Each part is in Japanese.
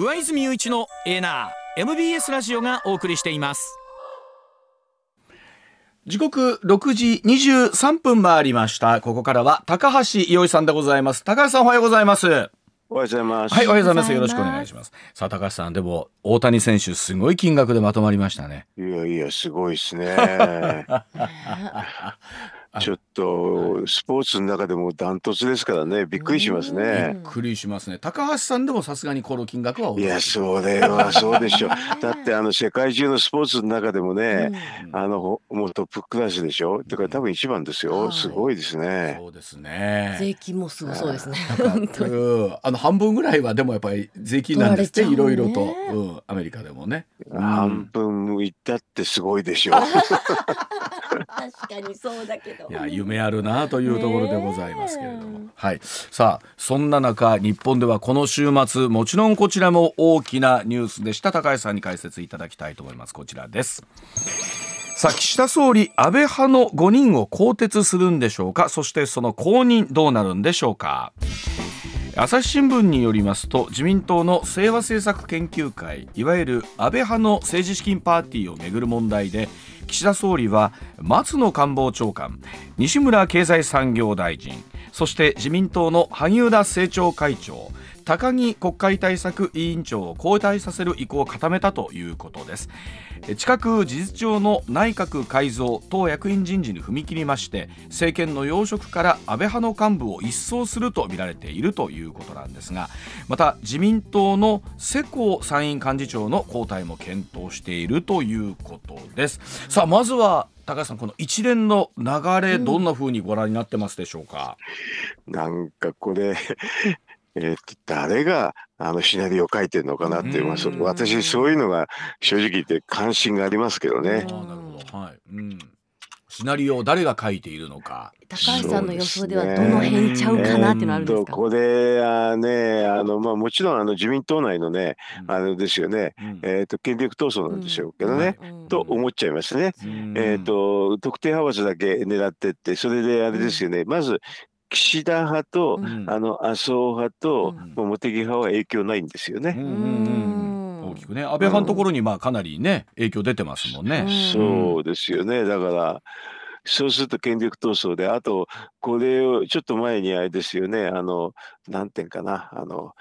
上泉雄一のエナー MBS ラジオがお送りしています時刻6時23分回りましたここからは高橋洋一さんでございます高橋さんおはようございますおはようございます。はい、おはようございます。よろしくお願いします。さあ、高橋さん、でも、大谷選手、すごい金額でまとまりましたね。いやいや、すごいですね。ちょっとスポーツの中でもダントツですからね。びっくりしますね。びっくりしますね。高橋さんでもさすがにこの金額はいやそれはそうでしょう。だってあの世界中のスポーツの中でもね、うん、あのもうトップクラスでしょ？だから多分一番ですよ、うん、すごいですね。そうですね。税金もすごそうですね。あの半分ぐらいはでもやっぱり税金なんですっていろいろと、うん、アメリカでもね、半分いったってすごいでしょう。確かにそうだけどいや夢あるなというところでございますけれども、はい。さあそんな中日本ではこの週末もちろんこちらも大きなニュースでした。高橋さんに解説いただきたいと思います。こちらです。さあ岸田総理安倍派の5人を更迭するんでしょうか？そしてその後任どうなるんでしょうか？朝日新聞によりますと自民党の清和政策研究会いわゆる安倍派の政治資金パーティーをめぐる問題で岸田総理は松野官房長官西村経済産業大臣そして自民党の萩生田政調会長高木国会対策委員長を交代させる意向を固めたということです。近く事実上の内閣改造党役員人事に踏み切りまして政権の要職から安倍派の幹部を一掃するとみられているということなんですがまた自民党の世耕参院幹事長の交代も検討しているということです。さあまずは高橋さんこの一連の流れ、どんなふうにご覧になってますでしょうか、なんかこれえー、と誰があのシナリオを書いてるのかなっていう、まあ、私そういうのが正直言って関心がありますけどね。なるほど。はい。うん。シナリオを誰が書いているのか。高橋さんの予想ではどの辺ちゃうかなっていうのあるんですか、これはね。あの、まあ、もちろんあの自民党内のね、うん、あのですよね、うん、えーと、権力闘争なんでしょうけどね、うん、と思っちゃいますね。えーと、と特定派閥だけ狙ってってそれであれですよね、まず岸田派と、うん、あの麻生派と、うん、茂木派は影響ないんですよね。大きくね。安倍派のところにまあかなりね影響出てますもんね。そうですよね。だからそうすると権力闘争であとこれをちょっと前にあれですよね。あの何点かな。あの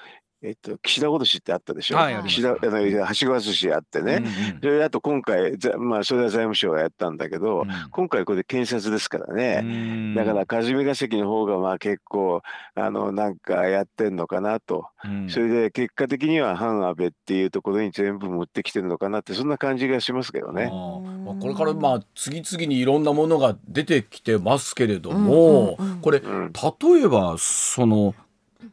えっと、岸田しってあったでしょ、はい、岸田あのはしご外しあってね、うんうん、それあと今回まあそれは財務省がやったんだけど、うん、今回これ検察ですからね。だから霞が関の方がまあ結構あのなんかやってんのかなと、うん、それで結果的には反安倍っていうところに全部持ってきてるのかなってそんな感じがしますけどね。まあ、これからまあ次々にいろんなものが出てきてますけれども、うんうんうん、これ、例えばその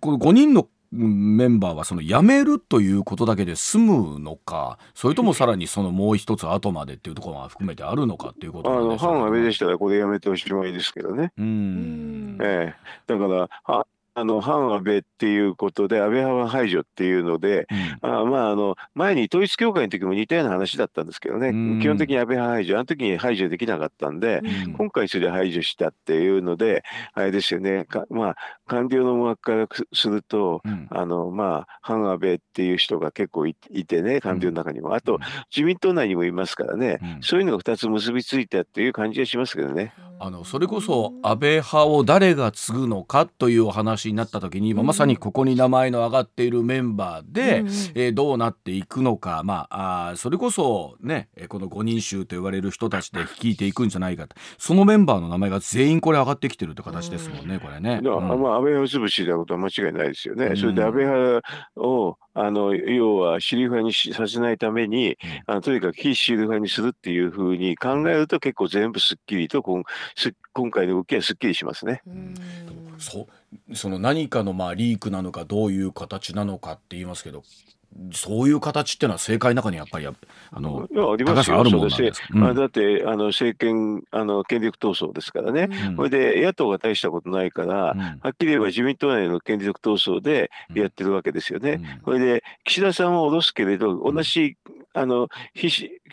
この5人のメンバーはその辞めるということだけで済むのかそれともさらにそのもう一つ後までっていうところが含めてあるのかっていうことなんでしょうか、ね、反安倍でしたらこれ辞めておしまいですけどね。うん。ええ、だからああの反安倍っていうことで安倍派は排除っていうので、うん、あまああの前に統一教会の時も似たような話だったんですけどね、うん、基本的に安倍派排除あの時に排除できなかったんで、うん、今回それ排除したっていうのであれですよね。まあ官僚の枠からすると、あのまあ反安倍っていう人が結構いてね官僚の中にも。あと自民党内にもいますからね、そういうのが2つ結びついたっていう感じがしますけどね。あのそれこそ安倍派を誰が継ぐのかというお話になった時に、うん、まさにここに名前の挙がっているメンバーで、うん、えー、どうなっていくのか、まあ、あそれこそねこの5人衆と言われる人たちで率いていくんじゃないかと。そのメンバーの名前が全員これ上がってきてるって形ですもんね、これね。まあ、安倍派潰しであることは間違いないですよね。それで安倍派をあの要は主流派にさせないために、あのとにかく非主流派にするっていうふうに考えると結構全部すっきりと今今回の動きはすっきりしますね。そう。その何かのまあリークなのかどういう形なのかって言いますけどそういう形っていうのは政界の中にやっぱりあのいやありますよ、そうですうん、だってあの政権あの権力闘争ですからね、それで野党が大したことないから、うん、はっきり言えば自民党内の権力闘争でやってるわけですよね。それで岸田さんは下ろすけれど、同じあの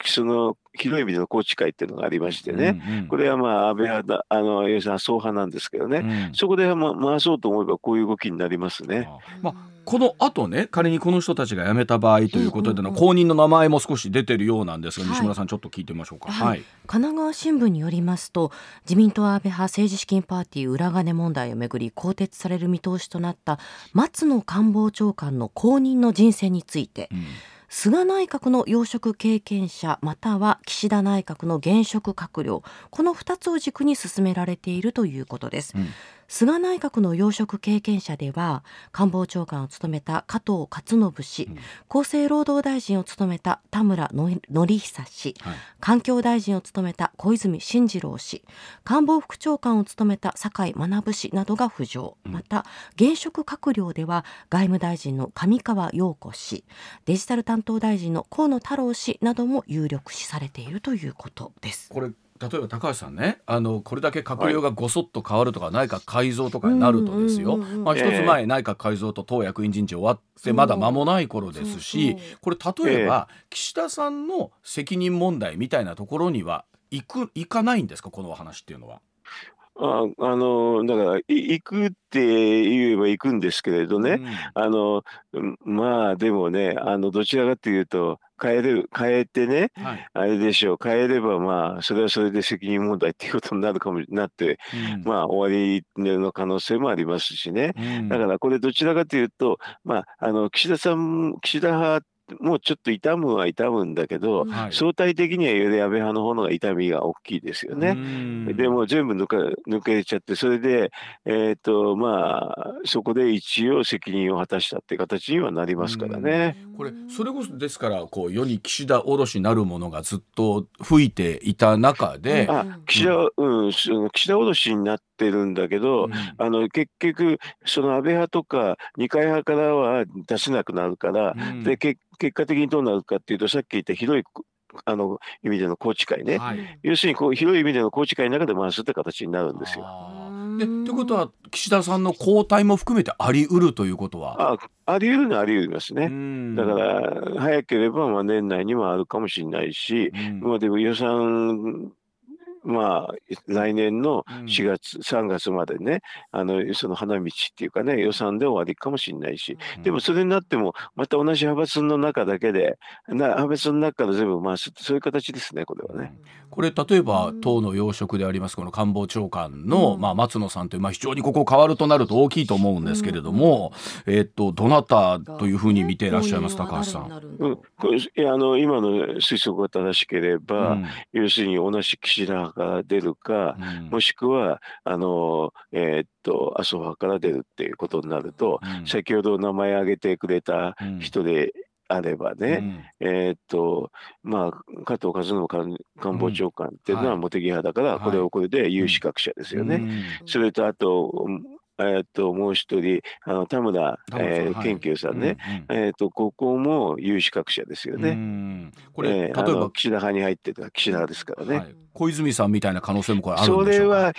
その広い意味での宏池会っていうのがありましてね、うんうん、これはまあ安倍派あの要するに麻生派なんですけどね、うん、そこで、ま、回そうと思えばこういう動きになりますね。まあこの後ね仮にこの人たちが辞めた場合ということでの後任の名前も少し出てるようなんですが、西村さんちょっと聞いてみましょうか、はい、はい、神奈川新聞によりますと自民党安倍派政治資金パーティー裏金問題をめぐり更迭される見通しとなった松野官房長官の後任の人選について、うん菅内閣の要職経験者または岸田内閣の現職閣僚この2つを軸に進められているということです。うん菅内閣の要職経験者では官房長官を務めた加藤勝信氏、うん、厚生労働大臣を務めた田村典久氏、はい、環境大臣を務めた小泉進次郎氏官房副長官を務めた酒井学氏などが浮上、うん、また現職閣僚では外務大臣の上川陽子氏デジタル担当大臣の河野太郎氏なども有力視されているということです。これ例えば高橋さんねあのこれだけ閣僚がごそっと変わるとか、内閣改造とかになるとですよ、まあ、一つ前、内閣改造と党役員人事終わってまだ間もない頃ですしこれ例えば、岸田さんの責任問題みたいなところには行く行かないんですかこの話っていうのは？ああのだから行くって言えば行くんですけれどね、うん、あのまあでもねあのどちらかというと変える変えてね、はい、あれでしょう。変えればまあそれはそれで責任問題っていうことになるかもなって、うん、まあ終わりの可能性もありますしね、うん、だからこれどちらかというとまああの岸田さん岸田派もうちょっと痛むは痛むんだけど、はい、相対的にはより安倍派の方のが痛みが大きいですよね。でも全部抜か抜けちゃって、それで、えーとまあ、そこで一応責任を果たしたっていう形にはなりますからね。これそれこそですからこう世に岸田卸なるものがずっと吹いていた中で。あ岸田、うん、その岸田卸になってるんだけど、うん、あの結局その安倍派とか二階派からは出せなくなるから、うん、で結結果的にどうなるかっていうとさっき言った広いあの意味での宏池会ね、はい、要するにこう広い意味での宏池会の中で回すって形になるんですよ。でということは岸田さんの交代も含めてあり得るということは？ああり得るのはあり得ますね。だから早ければまあ年内にもあるかもしれないし、まあ、でも予算まあ、来年の4月、うん、3月までね、あの、その花道っていうかね、予算で終わりかもしれないし、でもそれになっても、また同じ派閥の中だけで、な派閥の中から全部回すそういう形ですね、これはね。これ、例えば、党の要職であります、この官房長官の、うん、まあ、松野さんという、まあ、非常にここ変わるとなると大きいと思うんですけれども、うん、えっと、どなたというふうに見ていらっしゃいます、高橋さん？うん、いやあの今の推測が正しければ、要するに同じ岸田が出るか、うん、もしくはあの、えー、っと麻生派から出るっていうことになると、うん、先ほど名前挙げてくれた人で、あればね、うん、えー、っと、まあ、加藤和信官官房長官っていうのは茂木派だから、これをこれで有資格者ですよね。それと、あと、えっと、もう一人、あの田村、えー、研究さんね、うんうん、えっと、ここも有資格者ですよね。これ、えー、例えば岸田派に入ってた岸田派ですからね。はい小泉さんみたいな可能性もこれあるそれは、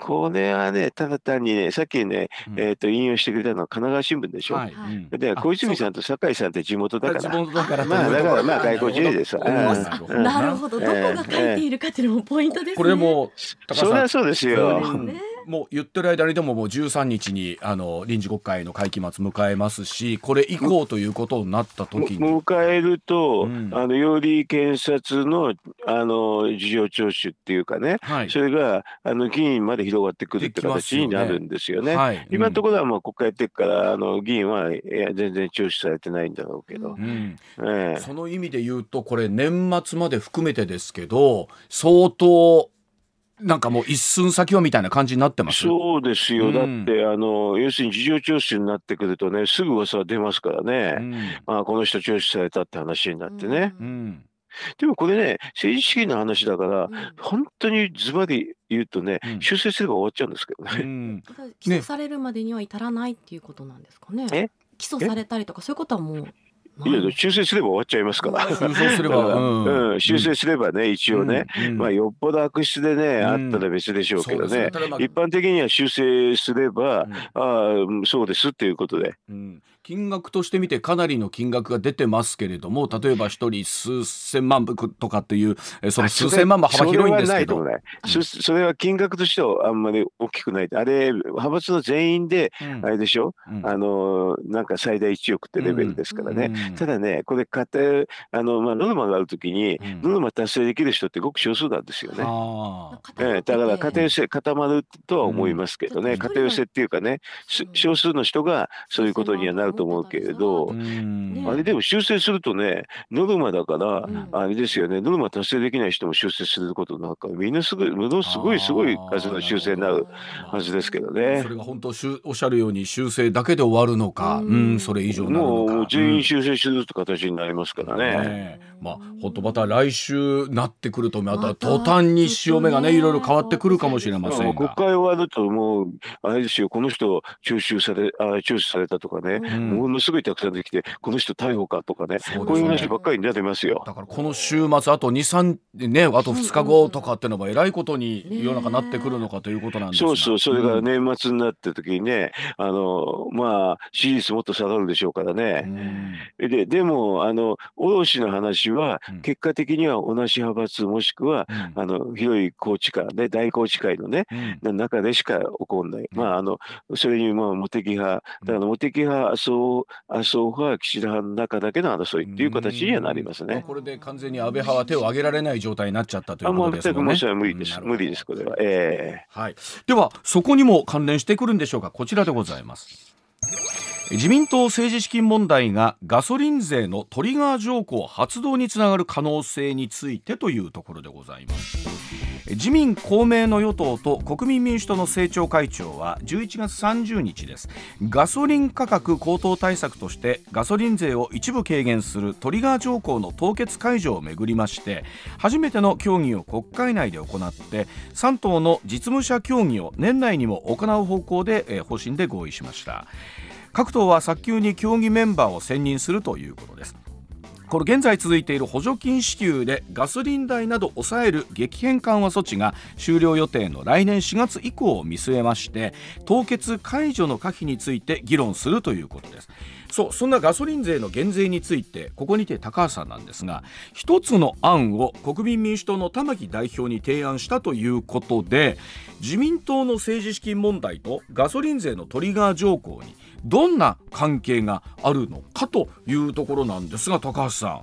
これはね、ただ単にね、さっきね、うん、えっ、ー、と、引用してくれたのは神奈川新聞でしょ？はい、で、小泉さんと酒井さんって地元だから。地元だから。まあ、だから、まあ、外交自由でさ。なるほど。どこが書いているかっていうのもポイントですね。これも、それはそうですよ。もう言ってる間にでももう13日にあの臨時国会の会期末迎えますしこれ以降ということになった時に。迎えると、うん、あのより検察のあの事情聴取っていうかね、はい、それがあの議員まで広がってくるって形になるんですよね。よね。はい、今のところはもう国会やってるからあの議員はいや全然聴取されてないんだろうけど、うん。ええ、その意味で言うとこれ年末まで含めてですけど相当なんかもう一寸先はみたいな感じになってます？そうですよ、うん、だってあの、要するに事情聴取になってくるとね、すぐ噂は出ますからね、うん、まあ、この人聴取されたって話になってね。うん。でもこれね、政治資金の話だから、うん、本当にズバリ言うとね、うん、修正すれば終わっちゃうんですけどね。うん、起訴されるまでには至らないっていうことなんですかね。起訴されたりとかそういうことはもういや修正すれば終わっちゃいますから。修正すれば、うん、修正すればね、一応ね、まあよっぽど悪質でね、あったら別でしょうけどね、一般的には修正すれば、ああ、そうですっていうことで。金額として見てかなりの金額が出てますけれども例えば一人数千万部とかっていうその数千万も幅広いんですけど。それそれは金額としてはあんまり大きくない。あれ派閥の全員で、あれでしょ、うん、あのなんか最大1億ってレベルですからね、うん、ただねこれ家庭あの、まあ、ノルマがあるときに、ノルマ達成できる人ってごく少数なんですよね、ええ、だから家庭性固まるとは思いますけどね、家庭寄せっていうかね少数の人がそういうことにはなると思うけれど、あれでも修正するとね、ノルマだから、あれですよね、ノルマ達成できない人も修正することになるから、みんなすごい、ものすごいすごい数の修正になるはずですけどね。それが本当、おっしゃるように修正だけで終わるのか、うん、それ以上もう全員修正するって形になりますからね。まあ、本当また来週なってくると、また途端に潮目がね、いろいろ変わってくるかもしれませんが。国会終わると、もう、あれですよ、この人、徴収され、あ聴取されたとかね、ものすごいたくさんできて、この人逮捕かとかね、ね。こういう話ばっかりになってますよ。だからこの週末、あと2、3、ね、あと2日後とかっていうのは、えらいことに世の中なってくるのかということなんですそうそう、それが年末になった時にね、あの、まあ、支持率もっと下がるでしょうからね。で、でも、あの、卸の話は、結果的には同じ派閥、もしくは、うん、あの、広い宏池会ね、大宏池会のね、うん、中でしか起こんない。まあ、あの、それに、まあ、茂木派、だから茂木派、麻生、麻生派は岸田派の中だけの争いっていう形にはなりますね。これで完全に安倍派は手を挙げられない状態になっちゃったということですもう全く無理です。無理です、これは。ええー、はい。では、そこにも関連してくるんでしょうか。こちらでございます。自民党政治資金問題がガソリン税のトリガー条項発動につながる可能性についてというところでございます自民公明の与党と国民民主党の政調会長は11月30日です。ガソリン価格高騰対策としてガソリン税を一部軽減するトリガー条項の凍結解除をめぐりまして初めての協議を国会内で行って3党の実務者協議を年内にも行う方向で方針で合意しました。各党は早急に協議メンバーを選任するということです。これ現在続いている補助金支給でガソリン代など抑える激変緩和措置が終了予定の来年4月以降を見据えまして凍結解除の可否について議論するということです。そうそんなガソリン税の減税についてここにて高橋さんなんですが一つの案を国民民主党の玉木代表に提案したということで自民党の政治資金問題とガソリン税のトリガー条項にどんな関係があるのかというところなんですが高橋さん。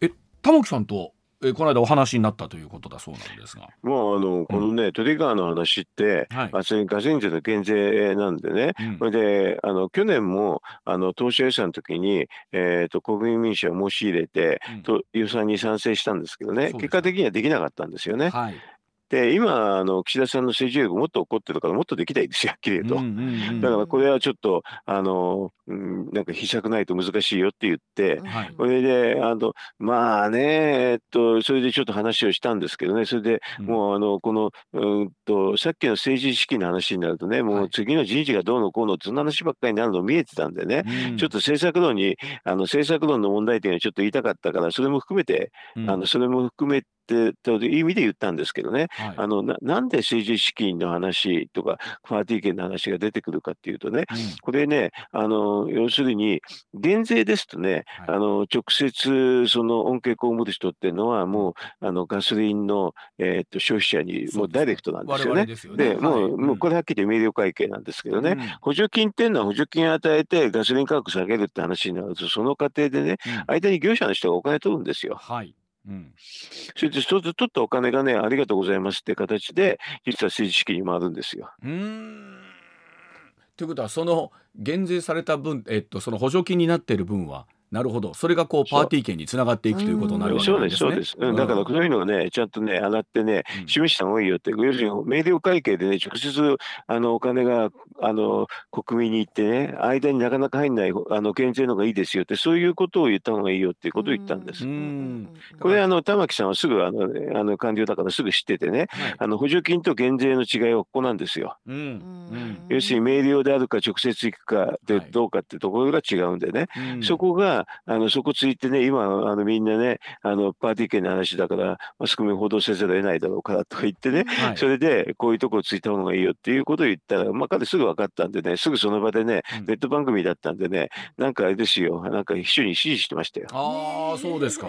え玉木さんとえこの間お話になったということだそうなんですが。もうあのこのね、うん、トリガーの話って、はい、ガソリン税の減税なんでね、うん、であの去年もあの当初予算の時に、えーと、国民民主は申し入れて、うん、と予算に賛成したんですけどね、結果的にはできなかったんですよね。はいで、今、あの、岸田さんの政治力もっと怒ってるから、もっとできないですよ、はっきり言うと。だから、これはちょっと、あの、うん、なんか、秘策ないと難しいよって言って、はい、これで、あの、まあね、えっと、それでちょっと話をしたんですけどね、それでもう、あの、この、うんと、さっきの政治資金の話になるとね、もう次の人事がどうのこうの、そんな話ばっかりになるの見えてたんでね、うん、ちょっと政策論に、あの、政策論の問題点をちょっと言いたかったから、それも含めて、うん、あの、それも含めて、という意味で言ったんですけどね、はい、あのななんで政治資金の話とか、パーティー券の話が出てくるかっていうとね、うん、これね、あの要するに、減税ですとね、はい、あの直接その恩恵被る人っていうのは、もうあのガソリンの、えー、っと消費者にもうダイレクトなんですよね。で、ね、もう、はい、もうこれはっきり明瞭会計なんですけどね、うん、補助金っていうのは補助金を与えてガソリン価格下げるって話になると、その過程でね、うん、間に業者の人がお金取るんですよ。はいうん、それで、それで取ったお金がね、ありがとうございますって形で、実は政治資金に回るんですよ。うんということは、その減税された分、えっと、その補助金になっている分は、なるほど。それがこうパーティー券につながっていくということになるわけですね。そうです、そうです。だからそういうのがね、ちゃんとね、上がってね、示した方がいいよって、要するに、メディア会計でね、直接、あの、お金が、あの、国民に行ってね、間になかなか入んない、あの、減税の方がいいですよって、そういうことを言った方がいいよっていうことを言ったんです。これ、あの、玉木さんはすぐ、あの、あの官僚だからすぐ知っててね、はい、あの、補助金と減税の違いはここなんですよ。うん、要するに、明瞭であるか直接行くかでどうかってところが違うんでね、はい、そこが、あの、そこついてね、今、あの、みんなね、あの、パーティー券の話だから、マスコミ報道せざるを得ないだろうからとか言ってね、はい、それで、こういうところついた方がいいよっていうことを言ったら、まあ、彼すぐ分かったんでね、すぐその場でね、ネット番組だったんでね、なんかあれですよ、なんか秘書に指示してましたよ。ああ、そうですか。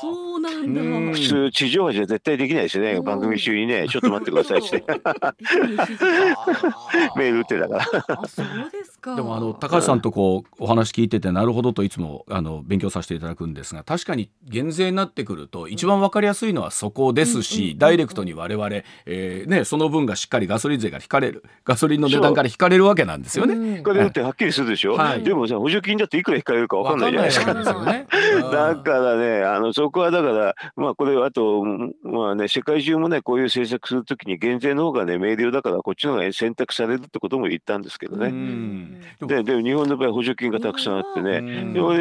そうなんだ。普通、地上波じゃ絶対できないですよね、番組中にね、ちょっと待ってくださいして。メール打ってたから。そうですか。でも、あの、高橋さんとこう、お話聞いてて、なるほどといつも、あの、勉強させていただくんですが、確かに減税になってくると、一番わかりやすいのはそこですし、ダイレクトに我々、えー、ね、その分がしっかりガソリン税が引かれる、ガソリンの値段から引かれるわけなんですよね。引かれるってはっきりするでしょ？はい、でもさ、補助金だっていくら引かれるかわかんないじゃないですか。ね、だからね、あの、そこはだから、まあ、これ、あと、まあね、世界中もね、こういう政策するときに減税の方がね、明瞭だから、こっちの方が選択されるってことも言ったんですけどね。で、で日本の場合補助金がたくさんあってね、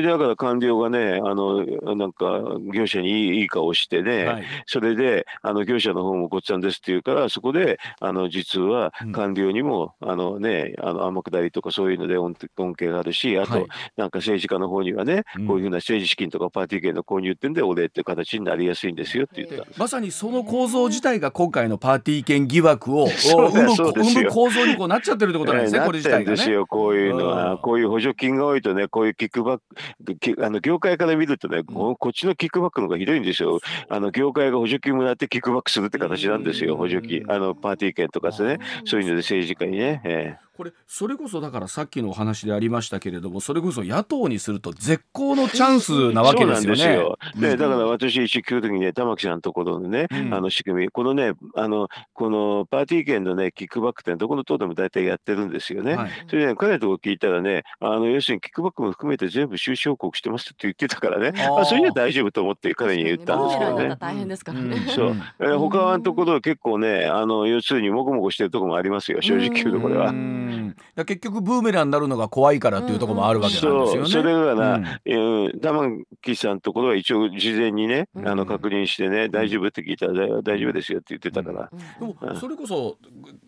で、れだから官僚がね、あの、なんか、業者にいい顔してね、はい、それで、あの、業者の方もごっちゃんですって言うから、そこで、あの、実は官僚にも、うん、あのね、あの、天下りとかそういうので恩恵があるし、あと、なんか政治家の方にはね、こういうふうな政治資金とかパーティー券の購入ってんで、お礼って形になりやすいんですよって言った。まさにその構造自体が今回のパーティー券疑惑を 生む構造にこうなっちゃってるってことなんですね、これ自体が、ね。ですよ、こういうのは、こういう補助金が多いとね、こういうキックバック、あの業界から見るとね、こっちのキックバックの方がひどいんですよ。あの業界が補助金もらってキックバックするって形なんですよ、補助金、あのパーティー券とかですね、そういうので政治家にね。えーこれそれこそだからさっきのお話でありましたけれどもそれこそ野党にすると絶好のチャンスなわけですよね。よ。でだから私一聞く時にね玉木さんのところのね、うん、あの仕組みこのねあのこのパーティー券のねキックバックってどこの党でも大体やってるんですよね。はい、それね彼のとこ聞いたらねあの要するにキックバックも含めて全部収支報告してますって言ってたからね。あそれには大丈夫と思って彼に言ったんですけどね。大変ですからね。そう、えー、他のところ結構ねあの要するにもこもこしてるところもありますよ正直言うとこれは。結局ブーメランになるのが怖いからっていうところもあるわけなんですよね。それがな、うん、玉木さんのところは一応事前にね、あの確認してね、大丈夫って聞いたら大丈夫ですよって言ってたから。でもそれこそ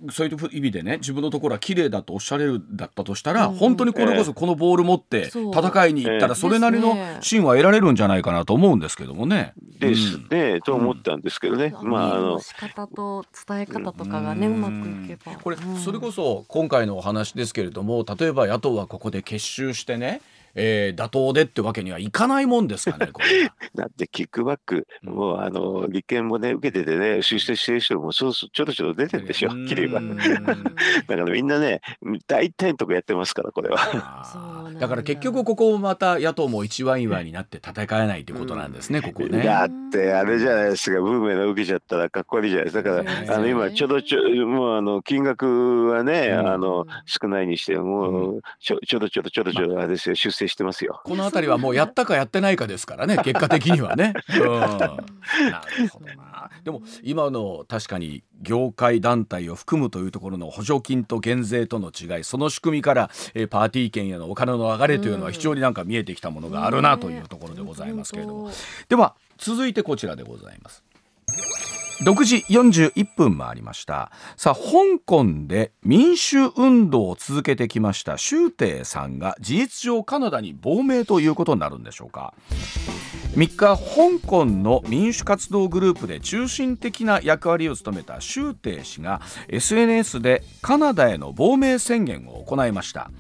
そういう意味でね自分のところは綺麗だとおっしゃれるだったとしたら、本当にこれこそこのボール持って戦いに行ったらそれなりの芯は得られるんじゃないかなと思うんですけどもね。ですね、と思ったんですけどね。まああの仕方と伝え方とかがね、うまくいけば。これ、それこそ今回のお話話ですけれども例えば野党はここで結集してねえー、妥当でってわけにはいかないもんですかね、これ だってキックバック、もうあの立憲もね、受けててね、出世してる人もそうちょろちょろ出てるでしょ、きれいは。だからみんなね、大体のとこやってますから、これは。だから結局、ここもまた野党も一枚岩になって戦えないってことなんですね、ここね。だってあれじゃないですか、ブーメラン受けちゃったらかっこ悪いじゃないですか。だから、あの今、ちょうどちょ、もうあの金額はね、あの少ないにしても、ちょちょろちょろちょろちょろあれですよ、出世成してますよ。この辺りはもうやったかやってないかですからね 結果的にはね。うん、なるほどな。でも今の確かに業界団体を含むというところの補助金と減税との違いその仕組みから、えー、パーティー券へのお金の流れというのは非常になんか見えてきたものがあるなというところでございますけれども、では続いてこちらでございます。6時41分もありました。さあ香港で民主運動を続けてきました周庭さんが事実上カナダに亡命ということになるんでしょうか。3日香港の民主活動グループで中心的な役割を務めた周庭氏が SNS でカナダへの亡命宣言を行いました。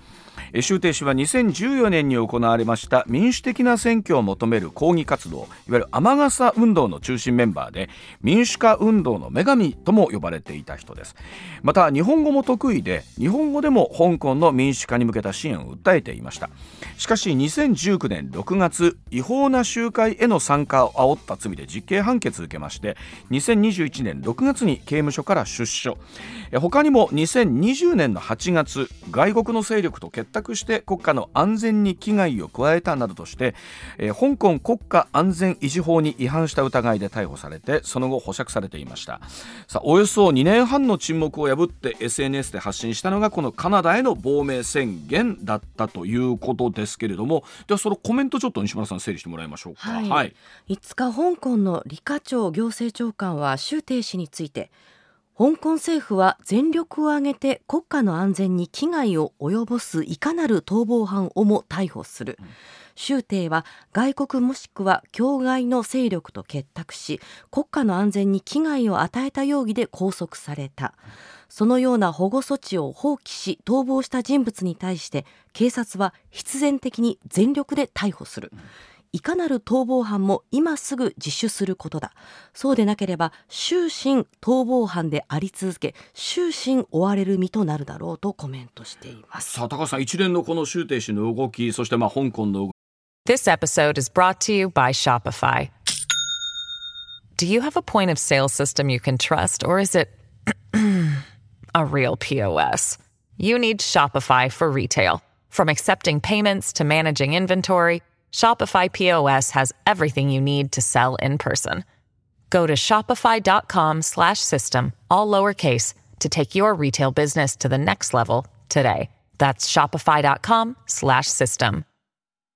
周庭氏は2014年に行われました。民主的な選挙を求める抗議活動いわゆる雨傘運動の中心メンバーで民主化運動の女神とも呼ばれていた人です。また日本語も得意で日本語でも香港の民主化に向けた支援を訴えていました。しかし2019年6月違法な集会への参加を煽った罪で実刑判決を受けまして2021年6月に刑務所から出所。他にも2020年の8月外国の勢力と結託索して国家の安全に危害を加えたなどとして、えー、香港国家安全維持法に違反した疑いで逮捕されてその後保釈されていました。さあおよそ2年半の沈黙を破って SNS で発信したのがこのカナダへの亡命宣言だったということですけれどもではそのコメントちょっと西村さん整理してもらいましょうか、はい、はい、5日香港の李家超行政長官は周庭氏について香港政府は全力を挙げて国家の安全に危害を及ぼすいかなる逃亡犯をも逮捕する、うん、州邸は外国もしくは境外の勢力と結託し国家の安全に危害を与えた容疑で拘束された、そのような保護措置を放棄し逃亡した人物に対して警察は必然的に全力で逮捕する、うんいかなる逃亡犯も今すぐ自首することだそうでなければ終身逃亡犯であり続け終身追われる身となるだろうとコメントしていますさあ高橋さん一連のこの周庭氏の動きそしてまあ香港の動き This episode is brought to you by Shopify Do you have a point of sale system you can trust or is it a real POS You need Shopify for retail From accepting payments to managing inventory Shopify POS has everything you need to sell in person. Go to shopify.com/system all lowercase to take your retail business to the next level today. That's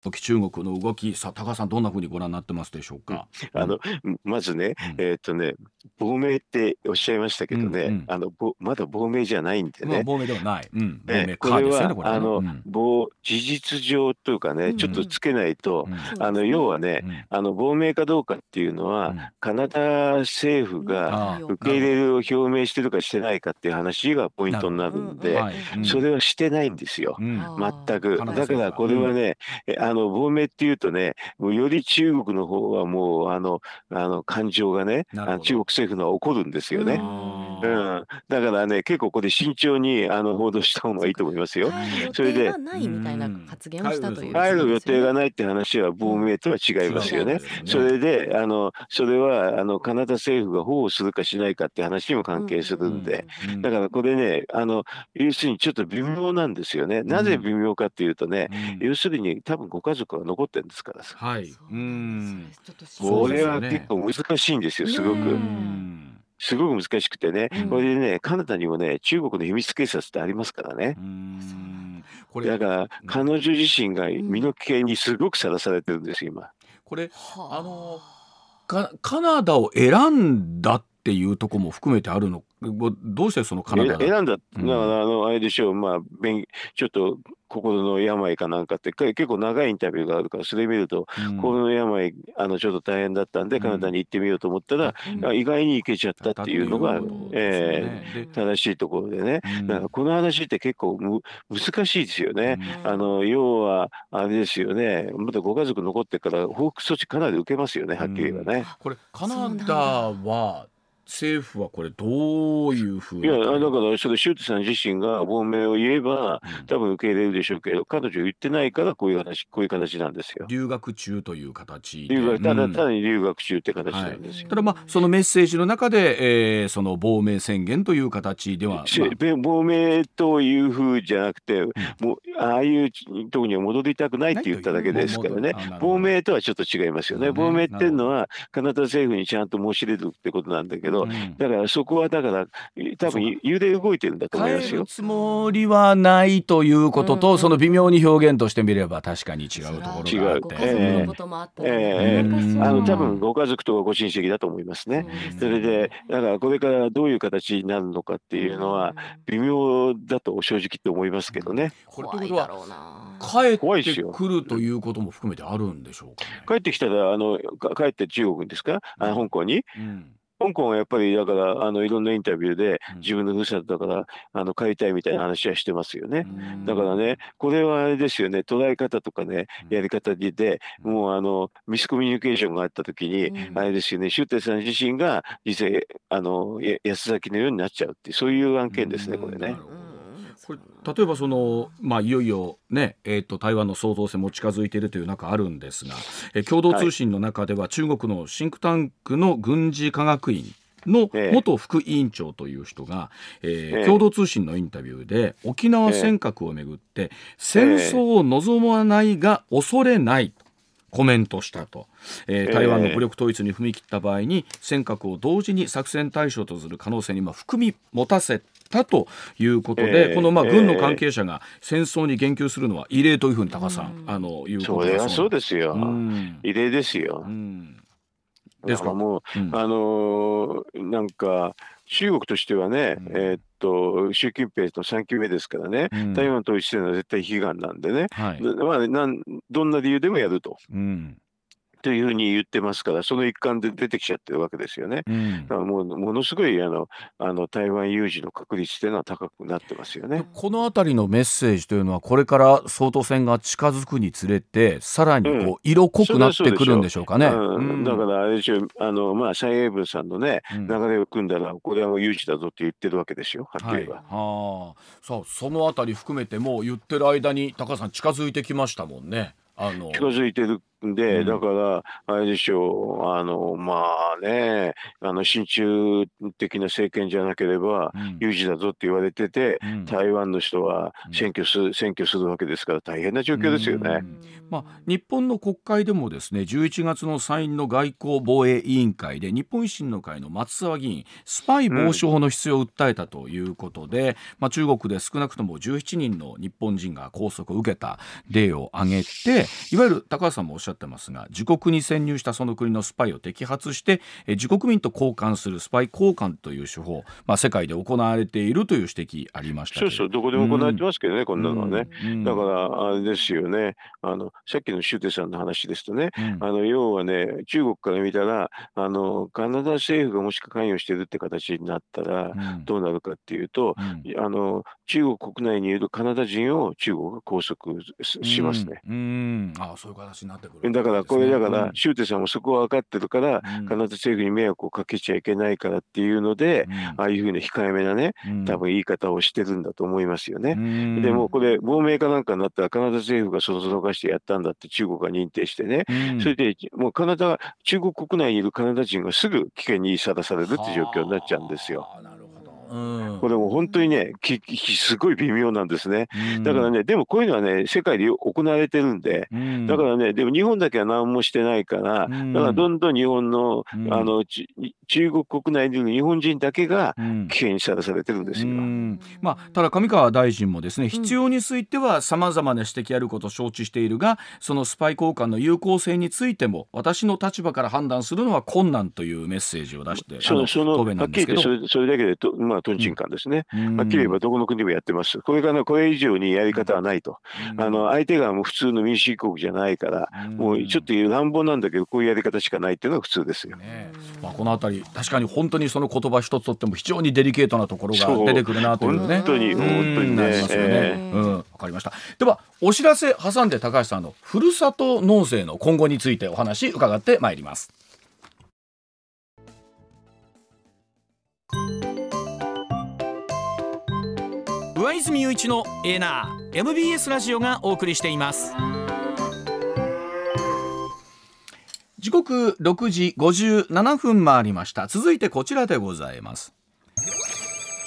shopify.com/system. 中国の動き、さあ高橋さんどんなふうにご覧になってますでしょうか？あのまずね、えっとね亡命っておっしゃいましたけどね、うんうん、あのまだ亡命じゃないんでね。亡命ではない。うん、亡命これは、ね、あの、うん、事実上というかね、ちょっとつけないと、うん、あの要はね、あの亡命かどうかっていうのは、カナダ政府が受け入れるを表明してるかしてないかっていう話がポイントになるんで、それはしてないんですよ、全く。だからこれはね、あの亡命っていうとね、もうより中国の方はもうあのあの感情がね、中国政府のは怒るんですよね。うん、だからね、結構これ慎重にあの報道した方がいいと思いますよ。それで、ないみたいな発言をしたという、帰る予定がないって話は亡命とは違いますよね。それで、あのそれはあのカナダ政府が保護するかしないかって話にも関係するんで、だからこれね、あの要するにちょっと微妙なんですよね。なぜ微妙かっていうとね、要するに多分ご家族は残ってるんですから。はい。うん。これは結構難しいんですよ、すごく。すごく難しくてね、これでね、カナダにもね、中国の秘密警察ってありますからね。これだから、彼女自身が身の危険にすごくさらされてるんです今。これ、あのカ、カナダを選んだっていうところも含めてあるの？どうしてそのカナダ選んだ、うん、あのあれでしょう、まあ、ちょっと心の病かなんかって結構長いインタビューがあるからそれ見ると、うん、心の病あのちょっと大変だったんで、カナダに行ってみようと思ったら、うん、意外に行けちゃったっていうのが、えー、正しいところでね、だからこの話って結構む難しいですよね、あの要はあれですよね。まだご家族残ってから報復措置かなり受けますよねはっきり言えばね。これカナダは政府はこれどういうふういやだからそれシュートさん自身が亡命を言えば多分受け入れるでしょうけど彼女言ってないからこういう話こういう形なんですよ。留学中という形留学ただ単に留学中って形なんですよ、はい、ただまあそのメッセージの中で、えー、その亡命宣言という形では、まあ、亡命というふうじゃなくて、うん、もうああいうとこには戻りたくないって言っただけですからね。亡命とはちょっと違いますよね。亡命っていうのはカナダ政府にちゃんと申し出るってことなんだけどど、うん、だからそこはだから多分揺れ動いてるんだと思いますよ。つもりはないということと、うん、その微妙に表現としてみれば確かに違うところがあって。違う。えあの多分ご家族とかご親戚だと思いますね。それでだからこれからどういう形になるのかっていうのは微妙だと正直と思いますけどね。これってことは帰ってくるということも含めてあるんでしょうか、ね、帰ってきたらあの帰って中国ですか、あ香港に、うん香港はやっぱりだからあのいろんなインタビューで自分のふるさとだからあの帰りたいみたいな話はしてますよね。だからねこれはあれですよね。捉え方とかねやり方でもうあのミスコミュニケーションがあった時にあれですよね。周庭さん自身が実際あの安崎のようになっちゃうってそういう案件ですねこれね。これ例えばその、まあ、いよいよね、えーと、台湾の創造性も近づいているという中あるんですが、えー、共同通信の中では、中国のシンクタンクの軍事科学院の元副委員長という人が、えー、共同通信のインタビューで沖縄尖閣をめぐって戦争を望まないが恐れないコメントしたと、えー、台湾の武力統一に踏み切った場合に尖閣を同時に作戦対象とする可能性に含み持たせたということで、えー、このまあ軍の関係者が戦争に言及するのは異例というふうに高さん、あのいうことです、ね、そうですよ、異例ですよ。うん。ですか？もう、うん、あのー、なんか中国としてはね、うん、えー、っと習近平の3期目ですからね、うん、台湾統一してるのは絶対悲願なんでね、はい、まあ、なんどんな理由でもやると。うんというふうに言ってますから、その一環で出てきちゃってるわけですよね。うん、だからもうものすごいあのあの台湾有事の確率というのは高くなってますよね。このあたりのメッセージというのは、これから総統選が近づくにつれて、さらにこう、うん、色濃くなってくるんでしょうかね。うん、だからあれでしょあの、まあ、蔡英文さんのね、流れを組んだら、これはもう有事だぞって言ってるわけですよ、はっきり言えば。はい、はあ、さあそのあたり含めて、もう言ってる間に、高橋さん、近づいてきましたもんね。あの近づいてるんで、うん、だから、あれでしょう、あの、まあね、あの、親中的な政権じゃなければ、有事だぞって言われてて、うん、台湾の人は選挙す、選挙するわけですから、大変な状況ですよね。まあ、日本の国会でもですね、11月の参院の外交防衛委員会で、日本維新の会の松沢議員、スパイ防止法の必要を訴えたということで、うん、まあ、中国で少なくとも17人の日本人が拘束を受けた例を挙げて、いわゆる高橋さんもおっしゃってますが自国に潜入したその国のスパイを摘発して自国民と交換するスパイ交換という手法、まあ、世界で行われているという指摘ありましたそうそうどこでも行われてますけどね、うん、こんなのはね、うん、だからあれですよね。あのさっきのシューテさんの話ですとね、うん、あの要はね中国から見たらあのカナダ政府がもし関与してるって形になったら、どうなるかっていうと、あの中国国内にいるカナダ人を中国が拘束しますね。うん。あそういう形になってくる、ね、だからこれだから、シューテさんもそこは分かってるから、カナダ政府に迷惑をかけちゃいけないからっていうので、ああいうふうな控えめなね、多分言い方をしてるんだと思いますよね。でもこれ、亡命かなんかになったら、カナダ政府がそそかしてやったんだって中国が認定してね、それでもうカナダ、中国国内にいるカナダ人がすぐ危険にさらされるって状況になっちゃうんですよ。これも本当にね、きすごい微妙なんですね。だからね、でもこういうのはね、世界で行われてるんで、だからね、でも日本だけは何もしてないから、だからどんどん日本の、あの中国国内にいる日本人だけが危険にさらされてるんですよ。まあ、ただ上川大臣もですね、必要についてはさまざまな指摘あることを承知しているが、そのスパイ交換の有効性についても、私の立場から判断するのは困難というメッセージを出して、そのそのはっきり言ってそれそれだけでと、まあ、トンチンカンですね。はっきり言えばどこの国でもやってます。これからこれ以上にやり方はないと。あの相手がもう普通の民主主義国じゃないから、もうちょっと乱暴なんだけど、こういうやり方しかないっていうのが普通ですよ。ねまあ、このあたり、確かに本当にその言葉一つとっても非常にデリケートなところが出てくるなというね。本当に、本当にね。ねえー、うん、かりました。では、お知らせ挟んで高橋さんのふるさと納税の今後についてお話伺ってまいります。上泉雄一のエナー MBS ラジオがお送りしています。時刻6時57分回りました。続いてこちらでございます。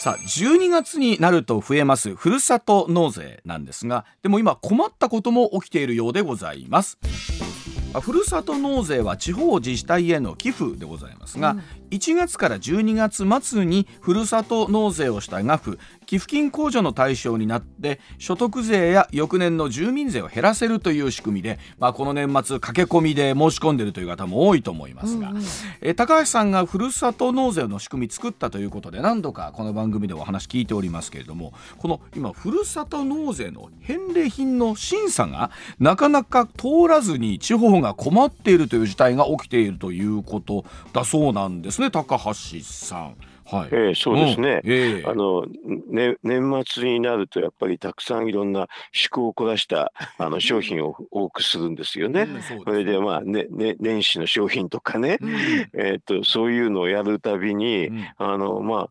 さあ12月になると増えますふるさと納税なんですがでも今困ったことも起きているようでございます。ふるさと納税は地方自治体への寄付でございますが、うん、1月から12月末にふるさと納税をした額寄付金控除の対象になって所得税や翌年の住民税を減らせるという仕組みで、まあ、この年末駆け込みで申し込んでいるという方も多いと思いますが、うんうん、え高橋さんがふるさと納税の仕組み作ったということで何度かこの番組でお話聞いておりますけれどもこの今ふるさと納税の返礼品の審査がなかなか通らずに地方が困っているという事態が起きているということだそうなんですね高橋さん。はい、えー、そうですね、うん。えー、あのね年末になるとやっぱりたくさんいろんな趣向を凝らしたあの 商品を多くするんですよね。うん、そそれでまあ、ねね、年始の商品とかね、うん、えーと、そういうのをやるたびに、あのまあ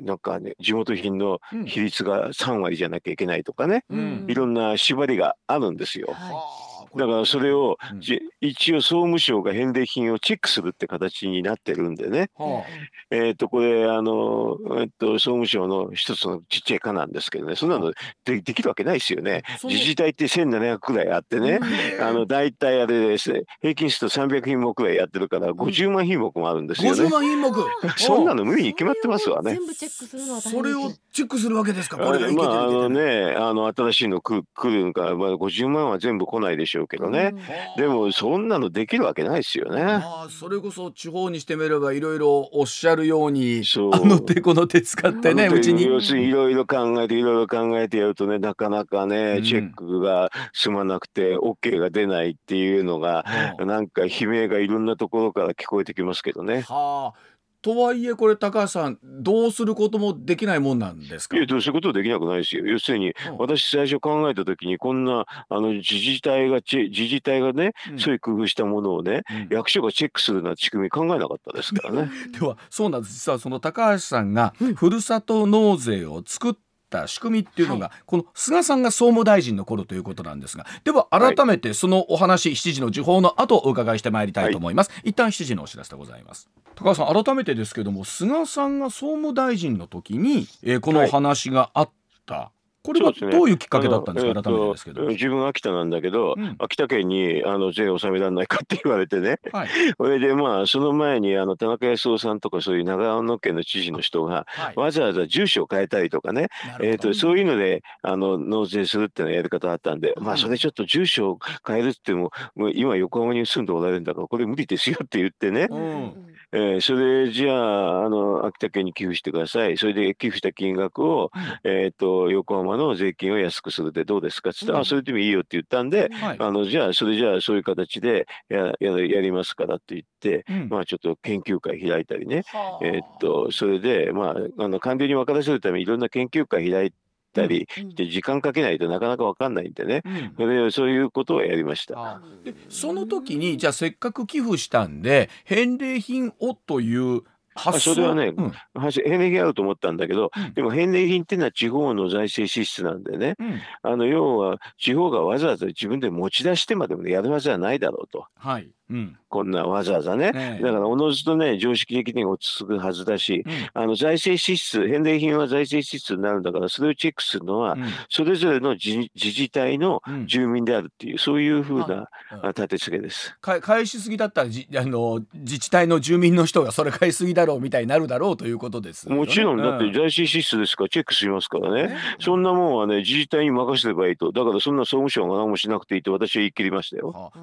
なんかね、地元品の比率が3割じゃなきゃいけないとかね、うん、いろんな縛りがあるんですよ。はいだからそれを、うん、一応総務省が返礼品をチェックするって形になってるんでね、はあ、えっ、とこれあの、えっと、総務省の一つのちっちゃい課なんですけどね。そんなのでできるわけないですよね。自治体って1700くらいあってね、あの大体あれですね。平均すると300品目くらいやってるから50万品目もあるんですよね、50万品目。そんなの無理に決まってますわね。全部チェックするのはそれをチェックするわけですか。これまああのねあの新しいの来るのか、まあ、50万は全部来ないでしょうけどね、でもそんなのできるわけないですよね。あそれこそ地方にしてみればいろいろおっしゃるようにあの手この手使ってねうちに。要するにいろいろ考えていろいろ考えてやるとねなかなかね、チェックが済まなくて OK が出ないっていうのが、うん、なんか悲鳴がいろんなところから聞こえてきますけどね。はあとはいえこれ高橋さんどうすることもできないもんなんですか？いやどうすることできなくないですよ。要するに、私最初考えた時にこんなあの自治体が自治体がね、うん、そういう工夫したものをね、うん、役所がチェックするな仕組み考えなかったですからね。ではそうなんです。実はその高橋さんがふるさと納税を作っった仕組みっていうのが、はい、この菅さんが総務大臣の頃ということなんですがでは改めてそのお話、はい、7時の時報の後お伺いしてまいりたいと思います、はい、一旦7時のお知らせでございます。高橋さん改めてですけども菅さんが総務大臣の時に、えー、このお話があった、これはどういうきっかけだったんですか、すね、改めてですけど、自分秋田なんだけど、うん、秋田県にあの税を納められないかって言われてね、はい、それでまあその前にあの田中康夫さんとかそういう長野県の知事の人が、はい、わざわざ住所を変えたりとかね、えーと、そういうのであの納税するっていうのやり方あったんで、うん、まあそれちょっと住所を変えるってももう今横浜に住んでおられるんだからこれ無理ですよって言ってね、うん。えー、それじゃああの秋田県に寄付してください。それで寄付した金額を、えーと、横浜の税金を安くするでどうですか？って言って、うん、あそれでもいいよって言ったんで、はい、あのじゃあそれじゃあそういう形でやややりますからって言って、うん、まあちょっと研究会開いたりね、えー、っとそれでまああの官僚に分からせるためにいろんな研究会開いてたりして時間かけないとなかなか分かんないんでね、それそういうことをやりました。でその時にじゃあせっかく寄付したんで返礼品をという発それはね、うん、返礼品あると思ったんだけど、うん、でも返礼品っていうのは地方の財政支出なんでね、うん、あの要は地方がわざわざ自分で持ち出してまでもやるはずはないだろうと。はいうん、こんなわざわざね、だからおのずとね常識的に落ち着くはずだし、うん、あの財政支出返礼品は財政支出になるんだからそれをチェックするのは、うん、それぞれの自治体の住民であるっていう、そういうふうな立て付けです。返しすぎだったらじあの自治体の住民の人がそれ返しすぎだろうみたいになるだろうということです、ね、もちろん。だって財政支出ですからチェックしますからね、そんなもんはね自治体に任せればいいと。だからそんな総務省が何もしなくていいと私は言い切りましたよ。はあ、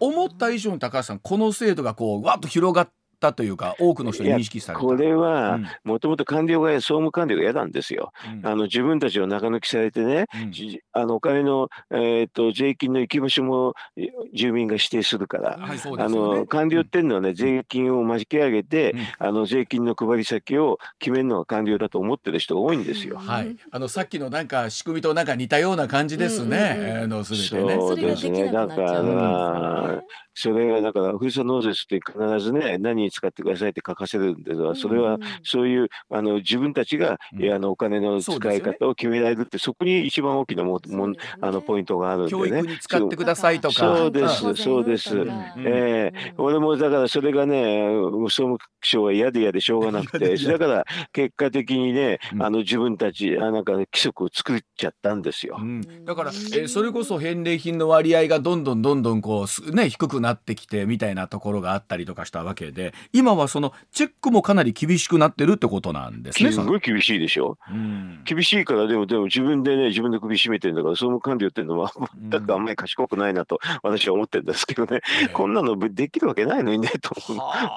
思った以上に高橋さんこの制度がこうわっと広がってたというか多くの人に認識された。これはもともと官僚が総務官僚が嫌なんですよ、うん、あの自分たちを中抜きされてね、うん、あのお金の、えーと、税金の行き場所も住民が指定するから、はいね、あの官僚っていうのはね、税金を巻き上げて、あの税金の配り先を決めるのが官僚だと思ってる人が多いんですよ。はい、あのさっきのなんか仕組みとなんか似たような感じですね。うん。うんうん、あのすべてね。そうですね。だから、それがだからふるさと納税って必ずね何に使ってくださいって書かせるんですがそれはそういうあの自分たちが、うん、あのお金の使い方を決められるってそこに一番大きなもも、ね、あのポイントがあるんでね。教育に使ってくださいとか。そうですそうです。ええー、俺もだからそれがね総務省は嫌で嫌でしょうがなくてだから結果的にねあの自分たちあなんか、ね、規則を作っちゃったんですよ。うん、だから、えー、それこそ返礼品の割合がどんどんどんどんこうね低くななってきてみたいなところがあったりとかしたわけで今はそのチェックもかなり厳しくなってるってことなんですね。すごい厳しいでしょ。うん、厳しいからでもでも自分でね自分で首絞めてるんだから総務官僚っていうのは全くあんまり賢くないなと私は思ってるんですけどね、うん、こんなのできるわけないのにねと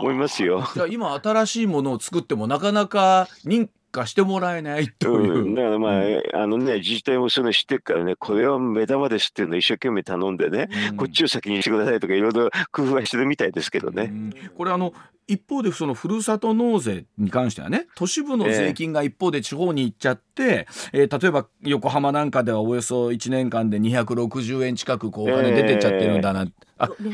思いますよ。じゃあ今新しいものを作ってもなかなか認化してもらえないという、うん、だからまあ、あのね自治体もそれ知ってるからねこれは目玉ですっていうのを一生懸命頼んでね、うん、こっちを先にしてくださいとかいろいろ工夫はしてるみたいですけどね。うん、これあの一方でそのふるさと納税に関してはね都市部の税金が一方で地方に行っちゃって、えー、例えば横浜なんかではおよそ1年間で260円近くこうお金出てっちゃってるんだな、えー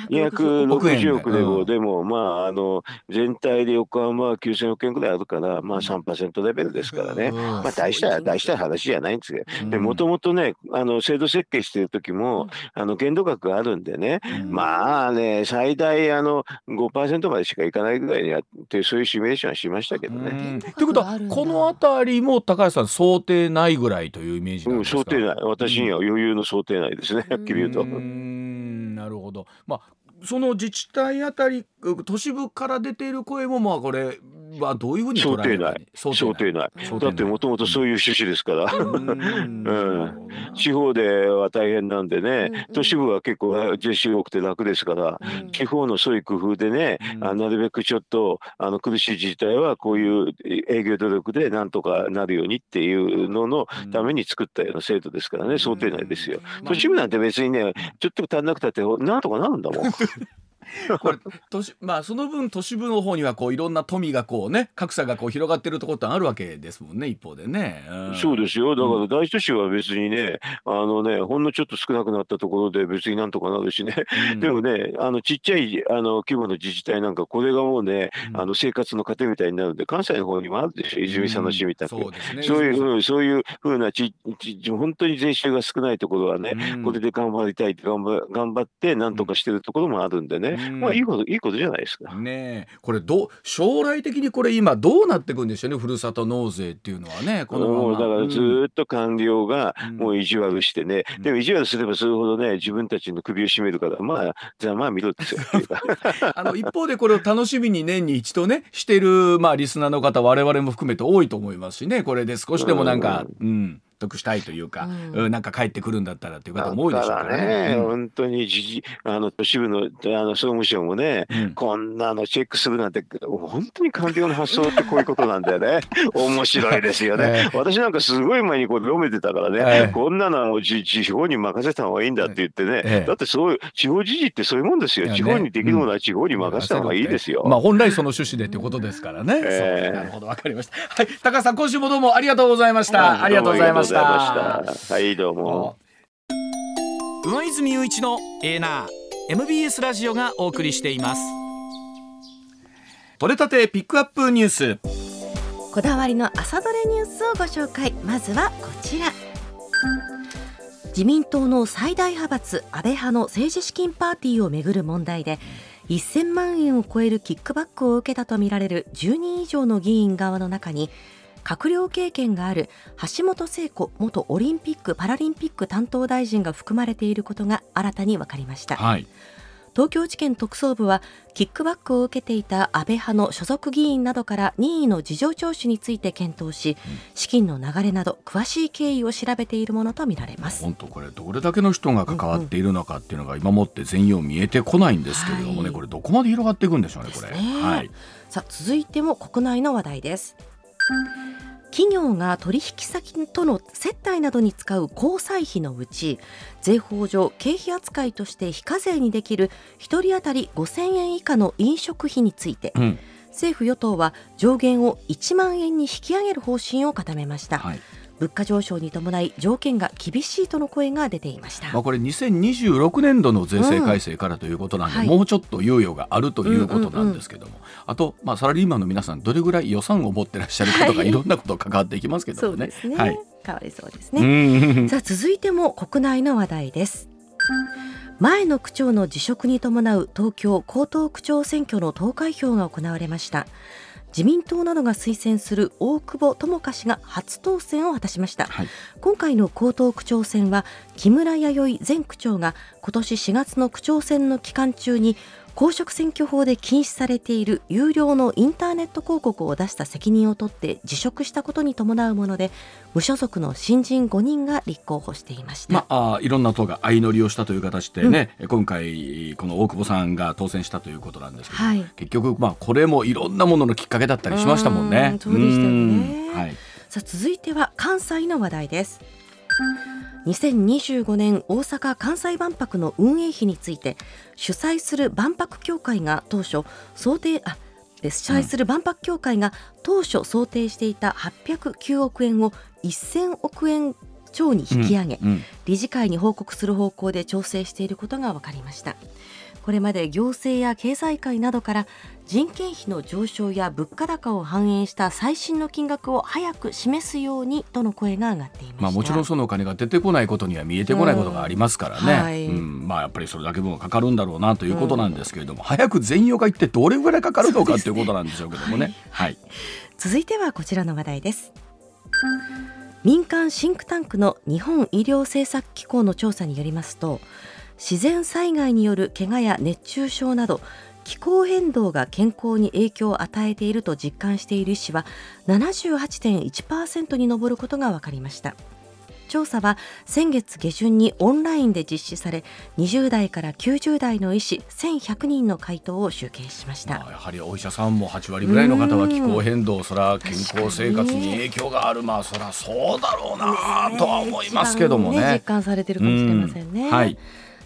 260億で。も、でも、まあ、あの、全体で横浜は9000億円ぐらいあるから、まあ3%レベルですからね。まあ大した、大した話じゃないんですけど。で、もともとね、あの、制度設計してる時も、あの、限度額があるんでね、まあね、最大、あの、5%までしかいかないぐらいにやって、そういうシミュレーションはしましたけどね。ということは、この辺りも高橋さん、想定内ぐらいというイメージなんですか、うん、想定内。私には余裕の想定内ですね、はっきり言うと。なるほど。まあその自治体あたり都市部から出ている声もまあこれはどういうふうに想定内。想定内。だってもともとそういう趣旨ですから、うん、地方では大変なんでね、都市部は結構実施多くて楽ですから、地方のそういう工夫でね、あなるべくちょっとあの苦しい自治体はこういう営業努力でなんとかなるようにっていうののために作ったような制度ですからね、想定内ですよ。都市部なんて別にねちょっと足んなくたってなんとかなるんだもん。これ都市まあその分都市部の方にはこういろんな富がこうね格差がこう広がってるところってあるわけですもんね一方でね、うん、そうですよ。だから大都市は別にね、あのねほんのちょっと少なくなったところで別になんとかなるしね、うん、でもねあのちっちゃいあの規模の自治体なんかこれがもうね、あの生活の糧みたいになるんで関西の方にもあるでしょ泉佐野市みたいな、そうですね。そういう、うん、そういうふうなちち本当に税収が少ないところはね、これで頑張りたいって頑張頑張ってなんとかしてるところもあるんでね、まあいいこといいことじゃないですか。ねこれど将来的にこれ今どうなっていくんでしょうねふるさと納税っていうのはねこのまま。だからずっと官僚がもう意地悪してね、うん、でも意地悪すればするほどね自分たちの首を絞めるからまあじゃあまあ見ろって あの一方でこれを楽しみに年に一度ねしてるまあリスナーの方我々も含めて多いと思いますしねこれで少しでもなんか、うん、うん得したいというか、うん、なんか帰ってくるんだったらっていう方も多いでしょうからね。ねうん、本当にじあの都市部のあの総務省もね、うん、こんなのチェックするなんて本当に官僚の発想ってこういうことなんだよね。面白いですよね。私なんかすごい前にこう読めてたからね、えー、こんなのを地方に任せた方がいいんだって言ってね、えー、だってそういう地方自治ってそういうもんですよ。地方にできるものは地方に任せた方がいいですよ。まあ本来その趣旨でっていうことですからね。えー、なるほどわかりました。はい、高橋さん今週もどうもありがとうございました。ありがとうございました。はいどうも。上泉雄一のエーナー MBS ラジオがお送りしています。取れたてピックアップニュース。こだわりの朝どれニュースをご紹介。まずはこちら。自民党の最大派閥安倍派の政治資金パーティーをめぐる問題で1000万円を超えるキックバックを受けたとみられる10人以上の議員側の中に閣僚経験がある橋本聖子元オリンピック・パラリンピック担当大臣が含まれていることが新たに分かりました、はい、東京地検特捜部はキックバックを受けていた安倍派の所属議員などから任意の事情聴取について検討し、資金の流れなど詳しい経緯を調べているものとみられます。本当これどれだけの人が関わっているのかっていうのが今もって全容見えてこないんですけれどもね、はい、これどこまで広がっていくんでしょうねこれ、はい、さあ続いても国内の話題です企業が取引先との接待などに使う交際費のうち税法上経費扱いとして非課税にできる1人当たり5000円以下の飲食費について、うん、政府与党は上限を1万円に引き上げる方針を固めました。はい物価上昇に伴い条件が厳しいとの声が出ていました、まあ、これ2026年度の税制改正からということなんで、うん、もうちょっと猶予があるということなんですけども、あと、まあ、サラリーマンの皆さんどれぐらい予算を持ってらっしゃるかとか、はい、いろんなこと関わっていきますけどね。ね。はい、変わりそうですね。さあ続いても国内の話題です。前の区長の辞職に伴う東京江東区長選挙の投開票が行われました自民党などが推薦する大久保智香氏が初当選を果たしました、はい、今回の江東区長選は木村弥生前区長が今年4月の区長選の期間中に公職選挙法で禁止されている有料のインターネット広告を出した責任を取って辞職したことに伴うもので無所属の新人5人が立候補していました、まあ、あいろんな党が相乗りをしたという形でね、うん、今回この大久保さんが当選したということなんですけど、はい、結局まあこれもいろんなもののきっかけだったりしましたもんね。そうでしたよね、はい、さあ続いては関西の話題です。2025年大阪・関西万博の運営費について主催する万博協会が当初想定あ主催する万博協会が当初想定していた809億円を1000億円兆に引き上げ、うんうん、理事会に報告する方向で調整していることが分かりましたこれまで行政や経済界などから人件費の上昇や物価高を反映した最新の金額を早く示すようにとの声が上がっていましまあ、もちろんそのお金が出てこないことには見えてこないことがありますからね、うんはい、うん、まあ、やっぱりそれだけ分かかるんだろうなということなんですけれども、うん、早く全容が一体どれぐらいかかるのかということなんでしょうけどもね。はい、続いてはこちらの話題です。民間シンクタンクの日本医療政策機構の調査によりますと自然災害による怪我や熱中症など気候変動が健康に影響を与えていると実感している医師は78.1%に上ることが分かりました。調査は先月下旬にオンラインで実施され20代から90代の医師1100人の回答を集計しました、まあ、やはりお医者さんも8割ぐらいの方は気候変動それは健康生活に影響がある。まあそりゃそうだろうなとは思いますけどもね、ね、実感されてるかもしれませんね、はい、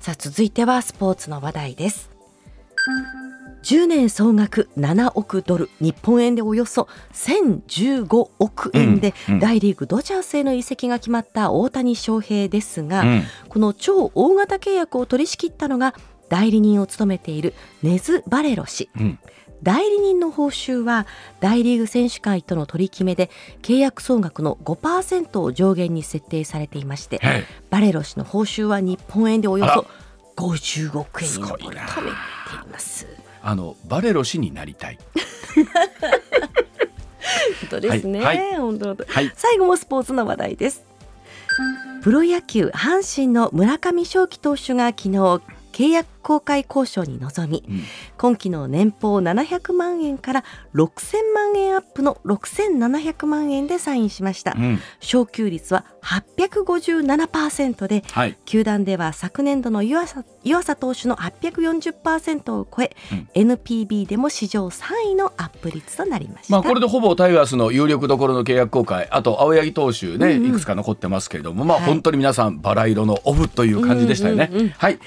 さあ続いてはスポーツの話題です。10年総額7億ドル日本円でおよそ1015億円で、大リーグドジャースへの移籍が決まった大谷翔平ですが、うん、この超大型契約を取り仕切ったのが代理人を務めているネズ・バレロ氏、うん、代理人の報酬は大リーグ選手会との取り決めで契約総額の5%を上限に設定されていまして、バレロ氏の報酬は日本円でおよそ50億円に上るとめています。あのバレロ氏になりたい。本当ですね、はい、本当、はい、最後もスポーツの話題です。プロ野球阪神の村上正輝投手が昨日契約公開交渉に臨み、うん、今期の年俸700万円から6000万円アップの6700万円でサインしました、うん、昇給率は857%で、はい、球団では昨年度の湯浅湯浅投手の840%を超え、うん、NPB でも史上3位のアップ率となりました、まあ、これでほぼタイガースの有力どころの契約公開あと青柳投手ね、うんうん、いくつか残ってますけれども、まあ、本当に皆さんバラ色のオフという感じでしたよね。はい